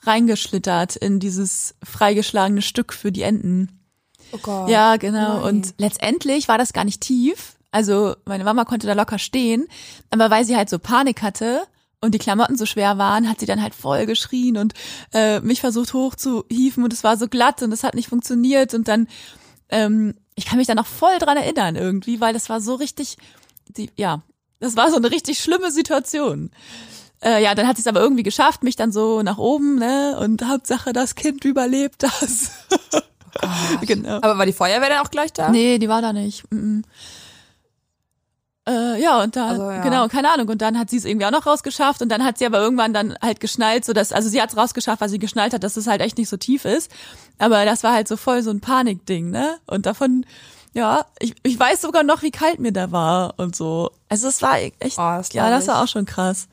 S1: reingeschlittert in dieses freigeschlagene Stück für die Enten.
S2: Oh Gott.
S1: Ja, genau.
S2: Nein.
S1: Und letztendlich war das gar nicht tief. Also meine Mama konnte da locker stehen, aber weil sie halt so Panik hatte und die Klamotten so schwer waren, hat sie dann halt voll geschrien und äh, mich versucht hochzuhieven und es war so glatt und es hat nicht funktioniert und dann, ähm, ich kann mich da noch voll dran erinnern irgendwie, weil das war so richtig, die, ja, das war so eine richtig schlimme Situation. Äh, ja, dann hat sie es aber irgendwie geschafft, mich dann so nach oben, ne? Und Hauptsache, das Kind überlebt das. genau.
S2: Aber war die Feuerwehr dann auch gleich da?
S1: Nee, die war da nicht. Mm -mm. Äh, ja, und da,
S2: Also, ja.
S1: genau, keine Ahnung. Und dann hat sie es irgendwie auch noch rausgeschafft und dann hat sie aber irgendwann dann halt geschnallt, so dass, also sie hat es rausgeschafft, weil sie geschnallt hat, dass es halt echt nicht so tief ist. Aber das war halt so voll so ein Panikding, ne? Und davon, ja, ich, ich weiß sogar noch, wie kalt mir da war und so. Also es war echt,
S2: Oh, das
S1: ja, das war auch schon krass.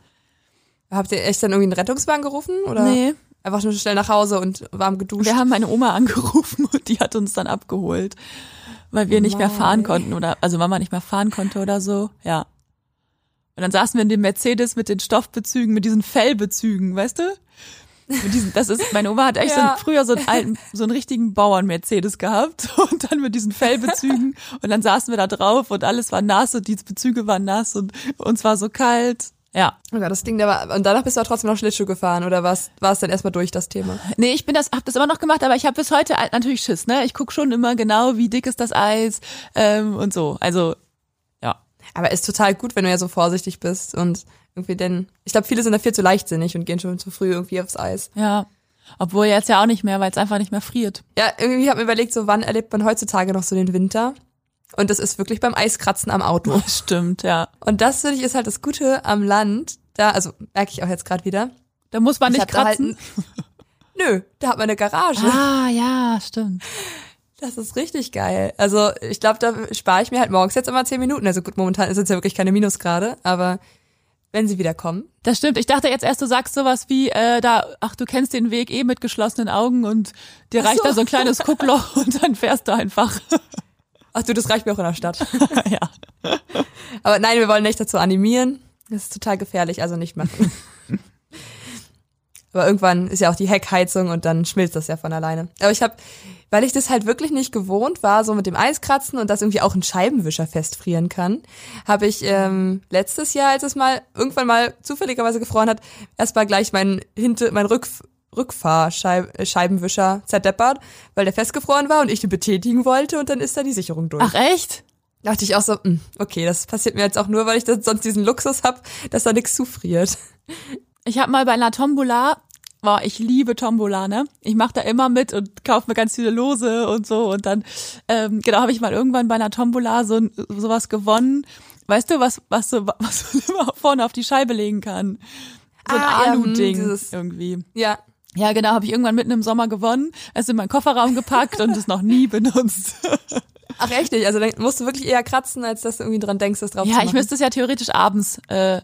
S2: Habt ihr echt dann irgendwie einen Rettungswagen gerufen? Oder
S1: Nee,
S2: einfach nur schnell nach Hause und warm geduscht?
S1: wir haben meine Oma angerufen und die hat uns dann abgeholt, weil wir nicht mehr
S2: Nein.
S1: fahren konnten oder, also Mama nicht mehr fahren konnte oder so, ja. Und dann saßen wir in dem Mercedes mit den Stoffbezügen, mit diesen Fellbezügen, weißt du? Mit diesen, das ist, meine Oma hat echt so
S2: Ja.
S1: einen, früher so einen alten, so einen richtigen Bauern-Mercedes gehabt und dann mit diesen Fellbezügen und dann saßen wir da drauf und alles war nass und die Bezüge waren nass und uns war so kalt. Ja.
S2: Oh Gott, das Ding, da war, und danach bist du auch trotzdem noch Schlittschuh gefahren oder war es dann erstmal durch das Thema?
S1: Nee, ich bin das, hab das immer noch gemacht, aber ich habe bis heute natürlich Schiss, ne? Ich guck schon immer genau, wie dick ist das Eis ähm, und so. Also, ja.
S2: Aber ist total gut, wenn du ja so vorsichtig bist und irgendwie denn, ich glaube, viele sind da viel zu leichtsinnig und gehen schon zu früh irgendwie aufs Eis.
S1: Ja. Obwohl jetzt ja auch nicht mehr, weil es einfach nicht mehr friert.
S2: Ja, irgendwie habe mir überlegt, so wann erlebt man heutzutage noch so den Winter? Und das ist wirklich beim Eiskratzen am Auto.
S1: Stimmt, ja.
S2: Und das finde ich ist halt das Gute am Land. Da, also merke ich auch jetzt gerade wieder.
S1: Da muss man
S2: Ich
S1: nicht
S2: hab da halt
S1: kratzen.
S2: Nö, da hat man eine Garage.
S1: ah, ja, stimmt.
S2: Das ist richtig geil. Also ich glaube, da spare ich mir halt morgens jetzt immer zehn Minuten. Also gut, momentan ist es ja wirklich keine Minusgrade, aber wenn sie wieder kommen.
S1: Das stimmt. Ich dachte jetzt erst, du sagst sowas wie, äh, da, ach, du kennst den Weg eh mit geschlossenen Augen und dir
S2: Ach
S1: reicht
S2: so.
S1: da so ein kleines Guckloch und dann fährst du einfach.
S2: Ach du, das reicht mir auch in der Stadt.
S1: ja.
S2: Aber nein, wir wollen nicht dazu animieren. Das ist total gefährlich, also nicht machen. Aber irgendwann ist ja auch die Heckheizung und dann schmilzt das ja von alleine. Aber ich habe, weil ich das halt wirklich nicht gewohnt war, so mit dem Eiskratzen und dass irgendwie auch ein Scheibenwischer festfrieren kann, habe ich ähm, letztes Jahr, als es mal irgendwann mal zufälligerweise gefroren hat, erstmal gleich meinen Hinter, mein Rück, Rückfahrscheibenwischer zerdeppert, weil der festgefroren war und ich den betätigen wollte und dann ist da die Sicherung durch.
S1: Ach, echt?
S2: Dachte ich auch so, hm, okay, das passiert mir jetzt auch nur, weil ich sonst diesen Luxus hab, dass da nichts zufriert.
S1: Ich habe mal bei einer Tombola, boah, ich liebe Tombola, ne? Ich mache da immer mit und kaufe mir ganz viele Lose und so und dann ähm, genau habe ich mal irgendwann bei einer Tombola so sowas gewonnen. Weißt du, was was so was man immer vorne auf die Scheibe legen kann? So ein
S2: Ah, ja,
S1: Alu-Ding
S2: hm, dieses-
S1: irgendwie.
S2: Ja.
S1: Ja, genau, habe ich irgendwann mitten im Sommer gewonnen, es in meinen Kofferraum gepackt und es noch nie benutzt.
S2: Ach echt nicht, also dann musst du wirklich eher kratzen, als dass du irgendwie dran denkst, das drauf zu
S1: ja, ich müsste es ja theoretisch abends äh,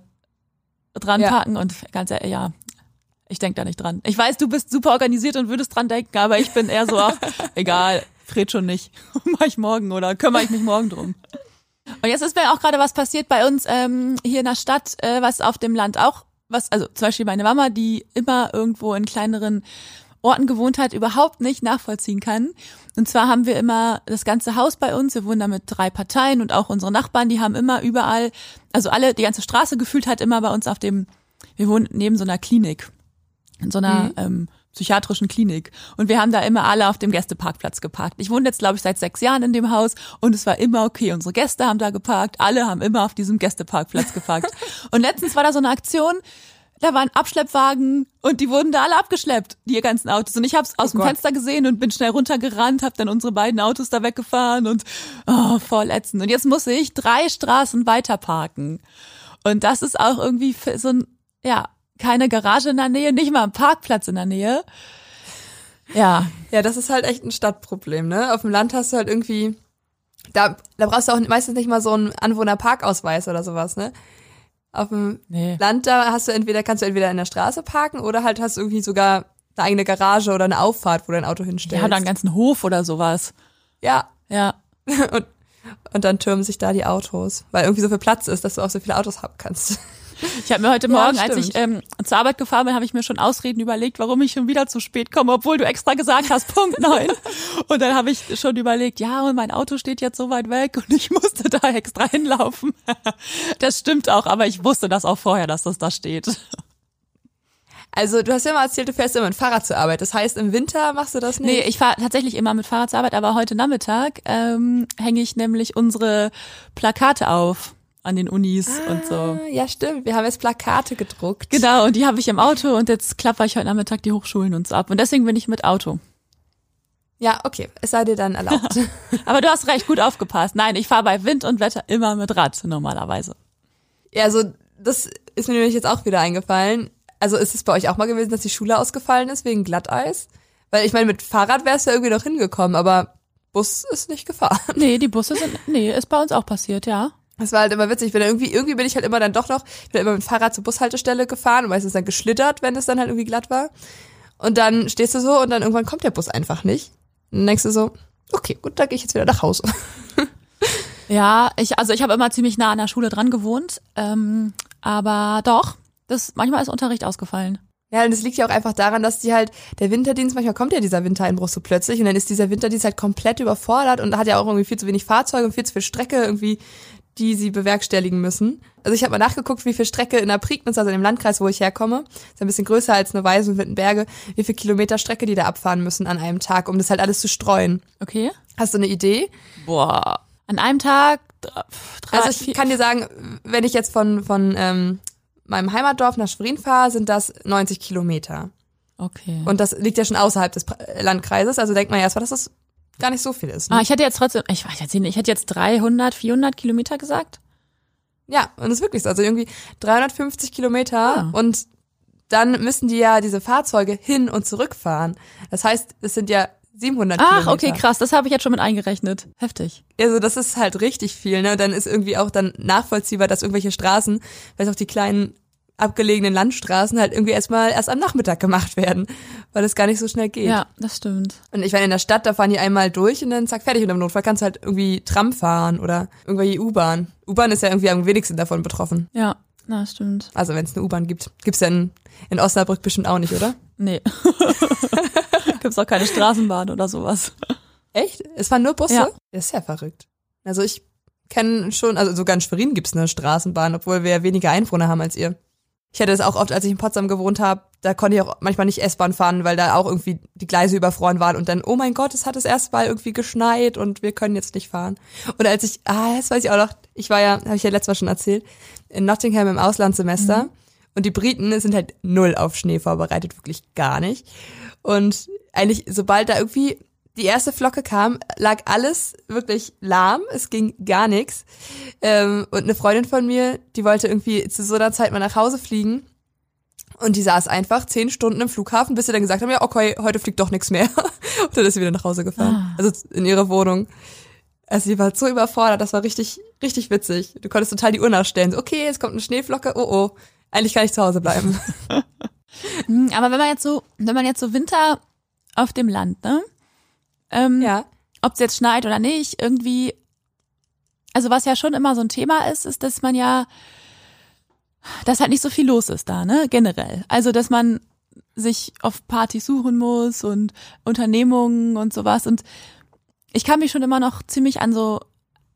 S1: dran
S2: Ja.
S1: packen und ganz ehrlich, ja, ich denk da nicht dran. Ich weiß, du bist super organisiert und würdest dran denken, aber ich bin eher so, ach, egal, friert schon nicht. Mach ich morgen oder kümmere ich mich morgen drum. Und jetzt ist mir auch gerade was passiert bei uns ähm, hier in der Stadt, äh, was auf dem Land auch, was, also zum Beispiel meine Mama, die immer irgendwo in kleineren Orten gewohnt hat, überhaupt nicht nachvollziehen kann. Und zwar haben wir immer das ganze Haus bei uns, wir wohnen da mit drei Parteien und auch unsere Nachbarn, die haben immer überall, also alle, die ganze Straße gefühlt hat immer bei uns auf dem, wir wohnen neben so einer Klinik, in so einer mhm. ähm, psychiatrischen Klinik. Und wir haben da immer alle auf dem Gästeparkplatz geparkt. Ich wohne jetzt, glaube ich, seit sechs Jahren in dem Haus und es war immer okay. Unsere Gäste haben da geparkt, alle haben immer auf diesem Gästeparkplatz geparkt. und letztens war da so eine Aktion, da waren Abschleppwagen und die wurden da alle abgeschleppt, die ganzen Autos. Und ich habe es aus oh dem Gott. Fenster gesehen und bin schnell runtergerannt, habe dann unsere beiden Autos da weggefahren und oh, voll ätzend. Und jetzt muss ich drei Straßen weiter parken. Und das ist auch irgendwie so ein, ja, keine Garage in der Nähe, nicht mal ein Parkplatz in der Nähe. Ja.
S2: Ja, das ist halt echt ein Stadtproblem, ne? Auf dem Land hast du halt irgendwie, da, da brauchst du auch meistens nicht mal so einen Anwohnerparkausweis oder sowas, ne? Auf dem nee. Land, da hast du entweder, kannst du entweder in der Straße parken oder halt hast du irgendwie sogar eine eigene Garage oder eine Auffahrt, wo dein Auto hinstellst.
S1: Ja, oder einen ganzen Hof oder sowas.
S2: Ja.
S1: Ja.
S2: und, und dann türmen sich da die Autos, weil irgendwie so viel Platz ist, dass du auch so viele Autos haben kannst.
S1: Ich habe mir heute Morgen, ja, als ich ähm, zur Arbeit gefahren bin, habe ich mir schon Ausreden überlegt, warum ich schon wieder zu spät komme, obwohl du extra gesagt hast, Punkt neun. Und dann habe ich schon überlegt, ja, und mein Auto steht jetzt so weit weg und ich musste da extra hinlaufen. Das stimmt auch, aber ich wusste das auch vorher, dass das da steht.
S2: Also du hast ja mal erzählt, du fährst immer mit Fahrrad zur Arbeit. Das heißt, im Winter machst du das nicht?
S1: Nee, ich fahre tatsächlich immer mit Fahrrad zur Arbeit, aber heute Nachmittag ähm, hänge ich nämlich unsere Plakate auf an den Unis ah, und so. Ah,
S2: ja, stimmt. Wir haben jetzt Plakate gedruckt.
S1: Genau, und die habe ich im Auto und jetzt klapper ich heute Nachmittag die Hochschulen und so ab. Und deswegen bin ich mit Auto.
S2: Ja, okay. Es sei dir dann erlaubt.
S1: Aber du hast recht gut aufgepasst. Nein, ich fahre bei Wind und Wetter immer mit Rad normalerweise.
S2: Ja, also das ist mir nämlich jetzt auch wieder eingefallen. Also ist es bei euch auch mal gewesen, dass die Schule ausgefallen ist wegen Glatteis? Weil ich meine, mit Fahrrad wärst du ja irgendwie noch hingekommen, aber Bus ist nicht gefahren.
S1: Nee, die Busse sind, nee, ist bei uns auch passiert, ja.
S2: Das war halt immer witzig. Ich bin irgendwie, irgendwie bin ich halt immer dann doch noch, ich bin immer mit dem Fahrrad zur Bushaltestelle gefahren und meistens dann geschlittert, wenn es dann halt irgendwie glatt war. Und dann stehst du so und dann irgendwann kommt der Bus einfach nicht. Und dann denkst du so, okay, gut, dann gehe ich jetzt wieder nach Hause.
S1: ja, ich, also ich habe immer ziemlich nah an der Schule dran gewohnt. Ähm, aber doch, das, manchmal ist Unterricht ausgefallen.
S2: Ja, und das liegt ja auch einfach daran, dass die halt, der Winterdienst, manchmal kommt ja dieser Wintereinbruch so plötzlich und dann ist dieser Winterdienst halt komplett überfordert und hat ja auch irgendwie viel zu wenig Fahrzeuge und viel zu viel Strecke irgendwie die sie bewerkstelligen müssen. Also ich habe mal nachgeguckt, wie viel Strecke in der Prignitz, also in dem Landkreis, wo ich herkomme, ist ein bisschen größer als eine Weise und Wittenberge, wie viel Kilometer Strecke die da abfahren müssen an einem Tag, um das halt alles zu streuen.
S1: Okay.
S2: Hast du eine Idee?
S1: Boah. An einem Tag?
S2: Drei, also ich vier. kann dir sagen, wenn ich jetzt von, von ähm, meinem Heimatdorf nach Schwerin fahre, sind das 90 Kilometer.
S1: Okay.
S2: Und das liegt ja schon außerhalb des Landkreises, also denkt man erstmal, das ist gar nicht so viel ist.
S1: Ne? Ah, ich hätte jetzt trotzdem, ich weiß jetzt nicht, ich hätte jetzt 300, 400 Kilometer gesagt.
S2: Ja, und das ist wirklich so. Also irgendwie 350 Kilometer ah. und dann müssen die ja diese Fahrzeuge hin und zurückfahren. Das heißt, es sind ja 700 Ach,
S1: Kilometer. okay, krass, das habe ich jetzt schon mit eingerechnet. Heftig.
S2: Also das ist halt richtig viel, ne? Dann ist irgendwie auch dann nachvollziehbar, dass irgendwelche Straßen, vielleicht auch die kleinen abgelegenen Landstraßen halt irgendwie erstmal erst am Nachmittag gemacht werden, weil es gar nicht so schnell geht.
S1: Ja, das stimmt.
S2: Und ich war in der Stadt, da fahren die einmal durch und dann zack, fertig. Und im Notfall kannst du halt irgendwie Tram fahren oder irgendwelche U-Bahn. U-Bahn ist ja irgendwie am wenigsten davon betroffen.
S1: Ja, na, stimmt.
S2: Also wenn es eine U-Bahn gibt. Gibt's ja in, in Osnabrück bestimmt auch nicht, oder?
S1: Nee. Gibt's auch keine Straßenbahn oder sowas.
S2: Echt? Es waren nur Busse? Ja. Das ist ja verrückt. Also ich kenne schon, also sogar in Schwerin gibt's eine Straßenbahn, obwohl wir ja weniger Einwohner haben als ihr. Ich hatte das auch oft, als ich in Potsdam gewohnt habe, da konnte ich auch manchmal nicht S-Bahn fahren, weil da auch irgendwie die Gleise überfroren waren und dann, oh mein Gott, es hat es erst mal irgendwie geschneit und wir können jetzt nicht fahren. Und als ich, ah, das weiß ich auch noch, ich war ja, habe ich ja letztes Mal schon erzählt, in Nottingham im Auslandssemester mhm. und die Briten sind halt null auf Schnee vorbereitet, wirklich gar nicht. Und eigentlich, sobald da irgendwie die erste Flocke kam, lag alles wirklich lahm, es ging gar nichts. Ähm, und eine Freundin von mir, die wollte irgendwie zu so einer Zeit mal nach Hause fliegen. Und die saß einfach zehn Stunden im Flughafen, bis sie dann gesagt haben, ja, okay, heute fliegt doch nichts mehr. und dann ist sie wieder nach Hause gefahren. Ah. Also in ihre Wohnung. Also sie war so überfordert, das war richtig, richtig witzig. Du konntest total die Uhr nachstellen. So, okay, jetzt kommt eine Schneeflocke, oh oh, eigentlich kann ich zu Hause bleiben.
S1: Hm, aber wenn man jetzt so, wenn man jetzt so Winter auf dem Land, ne? Ähm, ja. Ob es jetzt schneit oder nicht, irgendwie, also was ja schon immer so ein Thema ist, ist, dass man ja, dass halt nicht so viel los ist da, ne, generell. Also, dass man sich auf Partys suchen muss und Unternehmungen und sowas. Und ich kann mich schon immer noch ziemlich an so,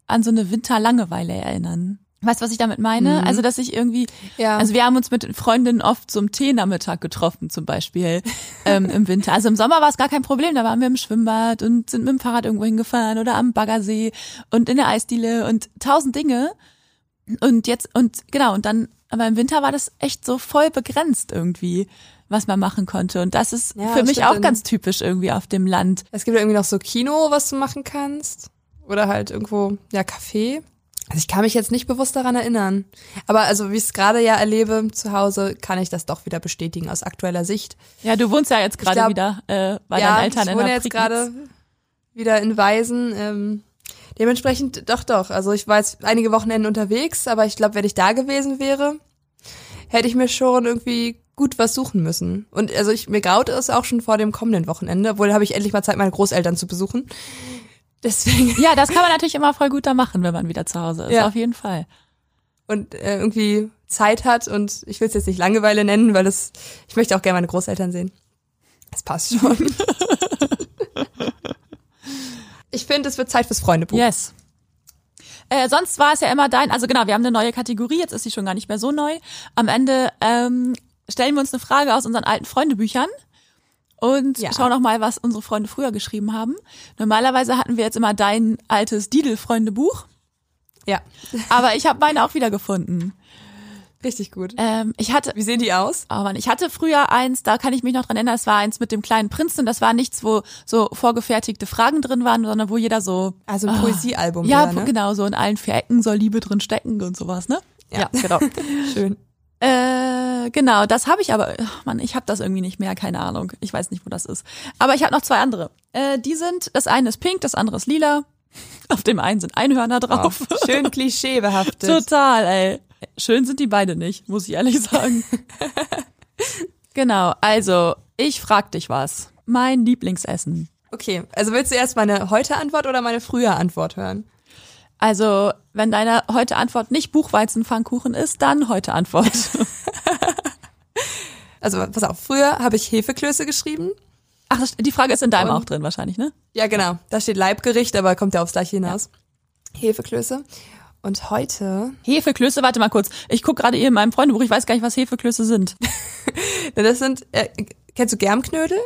S1: an so eine Winterlangeweile erinnern. Weißt du, was ich damit meine?
S2: Mhm.
S1: Also, dass ich irgendwie,
S2: Ja.
S1: also wir haben uns mit Freundinnen oft zum Teenachmittag getroffen, zum Beispiel ähm, im Winter. Also im Sommer war es gar kein Problem, da waren wir im Schwimmbad und sind mit dem Fahrrad irgendwo hingefahren oder am Baggersee und in der Eisdiele und tausend Dinge. Und jetzt, und genau, und dann, aber im Winter war das echt so voll begrenzt irgendwie, was man machen konnte. Und das ist
S2: Ja,
S1: für mich auch ganz typisch irgendwie auf dem Land.
S2: Es gibt ja irgendwie noch so Kino, was du machen kannst. Oder halt irgendwo, ja, Café. Also ich kann mich jetzt nicht bewusst daran erinnern. Aber also wie ich es gerade ja erlebe zu Hause, kann ich das doch wieder bestätigen aus aktueller Sicht.
S1: Ja, du wohnst ja jetzt gerade wieder äh, bei
S2: ja,
S1: deinen Eltern
S2: ich
S1: in
S2: wohne
S1: der
S2: jetzt
S1: Prignitz.
S2: gerade wieder in Weisen. Ähm, dementsprechend doch, doch. Also ich war jetzt einige Wochenenden unterwegs, aber ich glaube, wenn ich da gewesen wäre, hätte ich mir schon irgendwie gut was suchen müssen. Und also ich mir graute es auch schon vor dem kommenden Wochenende, obwohl habe ich endlich mal Zeit, meine Großeltern zu besuchen. Deswegen
S1: Ja, das kann man natürlich immer voll gut da machen, wenn man wieder zu Hause ist.
S2: Ja.
S1: Auf jeden Fall.
S2: und äh, irgendwie Zeit hat und ich will es jetzt nicht Langeweile nennen, weil das ich möchte auch gerne meine Großeltern sehen. Das passt schon. ich finde, es wird Zeit fürs Freundebuch.
S1: Yes. Äh, sonst war es ja immer dein, also genau, wir haben eine neue Kategorie, jetzt ist sie schon gar nicht mehr so neu. Am Ende ähm, stellen wir uns eine Frage aus unseren alten Freundebüchern und
S2: Ja.
S1: schauen auch mal, was unsere Freunde früher geschrieben haben. Normalerweise hatten wir jetzt immer dein altes Didel-Freundebuch,
S2: Ja,
S1: aber ich habe meine auch wieder gefunden.
S2: richtig gut.
S1: Ähm, ich hatte,
S2: Wie sehen die aus?
S1: Oh Mann, ich hatte früher eins, da kann ich mich noch dran erinnern, es war eins mit dem kleinen Prinzen, das war nichts, wo so vorgefertigte Fragen drin waren, sondern wo jeder so
S2: Also ein Poesiealbum.
S1: Ja,
S2: wieder, ne?
S1: genau, so in allen vier Ecken soll Liebe drin stecken und sowas, ne?
S2: Ja.
S1: genau.
S2: Schön.
S1: Äh, genau, das habe ich aber, ach Mann, ich habe das irgendwie nicht mehr, keine Ahnung. Ich weiß nicht, wo das ist. Aber ich habe noch zwei andere. Äh, die sind, das eine ist pink, das andere ist lila. Auf dem einen sind Einhörner drauf.
S2: Schön klischeebehaftet.
S1: Total, ey. Schön sind die beide nicht, muss ich ehrlich sagen. genau, also, ich frag dich was. Mein Lieblingsessen.
S2: Okay, also willst du erst meine heute Antwort oder meine früher Antwort hören?
S1: Also, wenn deine heute Antwort nicht Buchweizenpfannkuchen ist, dann heute Antwort.
S2: Also pass auf, früher habe ich Hefeklöße geschrieben.
S1: Ach, die Frage ist in deinem
S2: Und-
S1: auch drin wahrscheinlich, ne?
S2: Ja, genau. Da steht Leibgericht, aber kommt ja aufs gleiche hinaus. Hefeklöße. Und heute,
S1: Hefeklöße, warte mal kurz. Ich guck gerade hier in meinem Freundebuch, ich weiß gar nicht, was Hefeklöße sind.
S2: das sind, äh, kennst du Germknödel?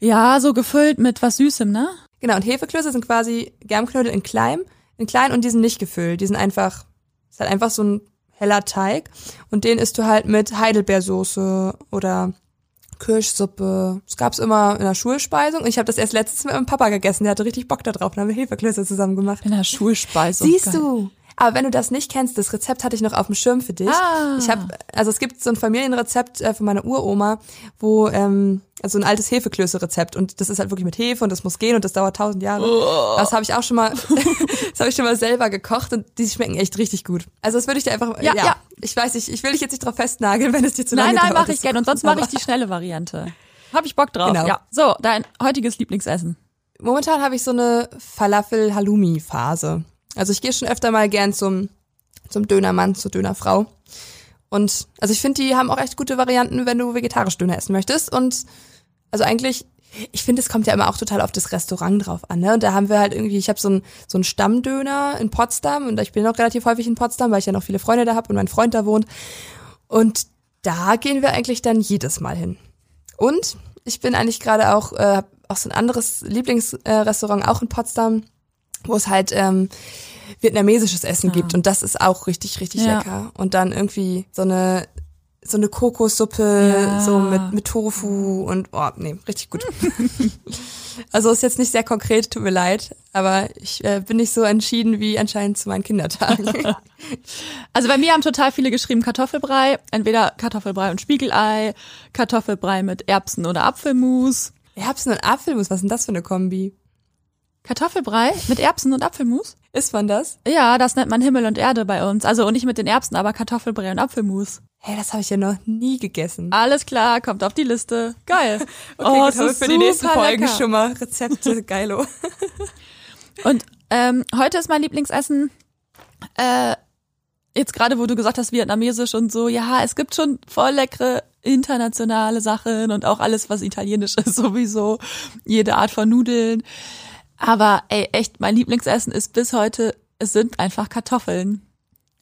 S1: Ja, so gefüllt mit was Süßem, ne?
S2: Genau, und Hefeklöße sind quasi Germknödel in klein, in klein und die sind nicht gefüllt. Die sind einfach, ist halt einfach so ein heller Teig. Und den isst du halt mit Heidelbeersoße oder Kirschsuppe. Das gab's immer in der Schulspeisung. Und ich habe das erst letztens mit meinem Papa gegessen. Der hatte richtig Bock da drauf. Dann haben wir Hefeklöße zusammen gemacht.
S1: In der Schulspeise.
S2: Siehst du? Aber wenn du das nicht kennst, das Rezept hatte ich noch auf dem Schirm für dich.
S1: Ah.
S2: Ich habe, also es gibt so ein Familienrezept äh, von meiner Uroma, wo ähm, also ein altes Hefeklöße-Rezept und das ist halt wirklich mit Hefe und das muss gehen und das dauert tausend Jahre.
S1: Oh.
S2: Das habe ich auch schon mal, das habe ich schon mal selber gekocht und die schmecken echt richtig gut. Also das würde ich dir einfach,
S1: Ja, ja.
S2: ich weiß nicht, ich will dich jetzt nicht drauf festnageln, wenn es dir zu
S1: Nein,
S2: lange
S1: nein,
S2: dauert.
S1: mache ich gerne. Und sonst mache ich die schnelle Variante. Hab ich Bock drauf.
S2: Genau.
S1: Ja. So, dein heutiges Lieblingsessen.
S2: Momentan habe ich so eine Falafel-Halloumi-Phase. Also ich gehe schon öfter mal gern zum, zum Dönermann, zur Dönerfrau. Und also ich finde, die haben auch echt gute Varianten, wenn du vegetarisch Döner essen möchtest. Und also eigentlich, ich finde, es kommt ja immer auch total auf das Restaurant drauf an. Ne? Und da haben wir halt irgendwie, ich habe so einen so einen Stammdöner in Potsdam und ich bin auch relativ häufig in Potsdam, weil ich ja noch viele Freunde da habe und mein Freund da wohnt. Und da gehen wir eigentlich dann jedes Mal hin. Und ich bin eigentlich gerade auch, äh, auch so ein anderes Lieblingsrestaurant, äh, auch in Potsdam, wo es halt ähm, vietnamesisches Essen gibt und das ist auch richtig, richtig
S1: Ja.
S2: lecker. Und dann irgendwie so eine so eine Kokossuppe,
S1: Ja.
S2: so mit, mit Tofu und oh, nee, richtig gut. also ist jetzt nicht sehr konkret, tut mir leid, aber ich äh, bin nicht so entschieden wie anscheinend zu meinen Kindertagen.
S1: Also bei mir haben total viele geschrieben Kartoffelbrei. Entweder Kartoffelbrei und Spiegelei, Kartoffelbrei mit Erbsen oder Apfelmus.
S2: Erbsen und Apfelmus, was ist denn das für eine Kombi?
S1: Kartoffelbrei mit Erbsen und Apfelmus?
S2: Isst man das?
S1: Ja, das nennt man Himmel und Erde bei uns. Also nicht mit den Erbsen, aber Kartoffelbrei und Apfelmus.
S2: Hey, das habe ich ja noch nie gegessen.
S1: Alles klar, kommt auf die Liste. Geil.
S2: Okay,
S1: oh,
S2: gut, haben wir
S1: ist
S2: für die nächsten Folgen
S1: lecker.
S2: schon mal Rezepte, geilo.
S1: Und ähm, heute ist mein Lieblingsessen, äh, jetzt gerade wo du gesagt hast, vietnamesisch und so, ja, es gibt schon voll leckere internationale Sachen und auch alles, was italienisch ist, sowieso. Jede Art von Nudeln. Aber ey, echt, mein Lieblingsessen ist bis heute, es sind einfach Kartoffeln.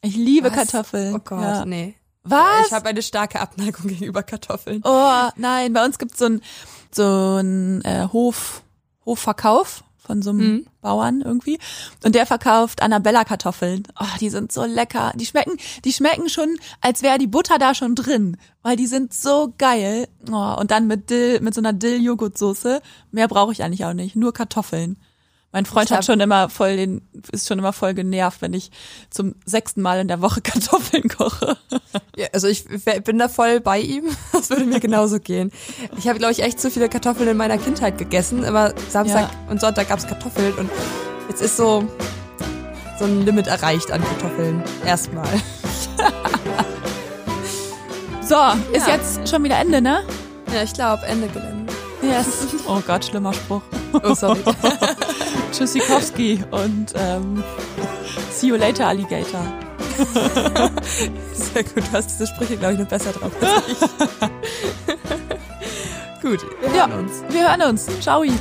S1: Ich liebe
S2: Was?
S1: Kartoffeln.
S2: Oh Gott,
S1: ja.
S2: nee.
S1: Was?
S2: Ich habe eine starke Abneigung gegenüber Kartoffeln.
S1: Oh, nein, bei uns gibt's so ein so ein äh, Hof Hofverkauf von so einem
S2: Mhm.
S1: Bauern irgendwie und der verkauft Annabella Kartoffeln. Oh, die sind so lecker. Die schmecken, die schmecken schon, als wäre die Butter da schon drin, weil die sind so geil. Oh, und dann mit Dill, mit so einer Dill Joghurtsoße. Mehr brauche ich eigentlich auch nicht, nur Kartoffeln. Mein Freund hat schon immer voll den, ist schon immer voll genervt, wenn ich zum sechsten Mal in der Woche Kartoffeln koche.
S2: Ja, also ich bin da voll bei ihm. Das würde mir genauso gehen. Ich habe, glaube ich, echt zu viele Kartoffeln in meiner Kindheit gegessen. Immer Samstag und Sonntag gab's Kartoffeln und jetzt ist so so ein Limit erreicht an Kartoffeln. Erstmal.
S1: So, ist jetzt schon wieder Ende, ne?
S2: Ja, ich glaube, Ende Gelände.
S1: Yes. Oh Gott, schlimmer Spruch.
S2: Oh, sorry.
S1: Tschüssikowski und ähm, see you later, Alligator.
S2: Sehr gut, du hast diese Sprüche, glaube ich, noch besser drauf als ich. gut, wir
S1: Ja,
S2: hören uns.
S1: wir hören uns. Ciao.
S2: Tschüss.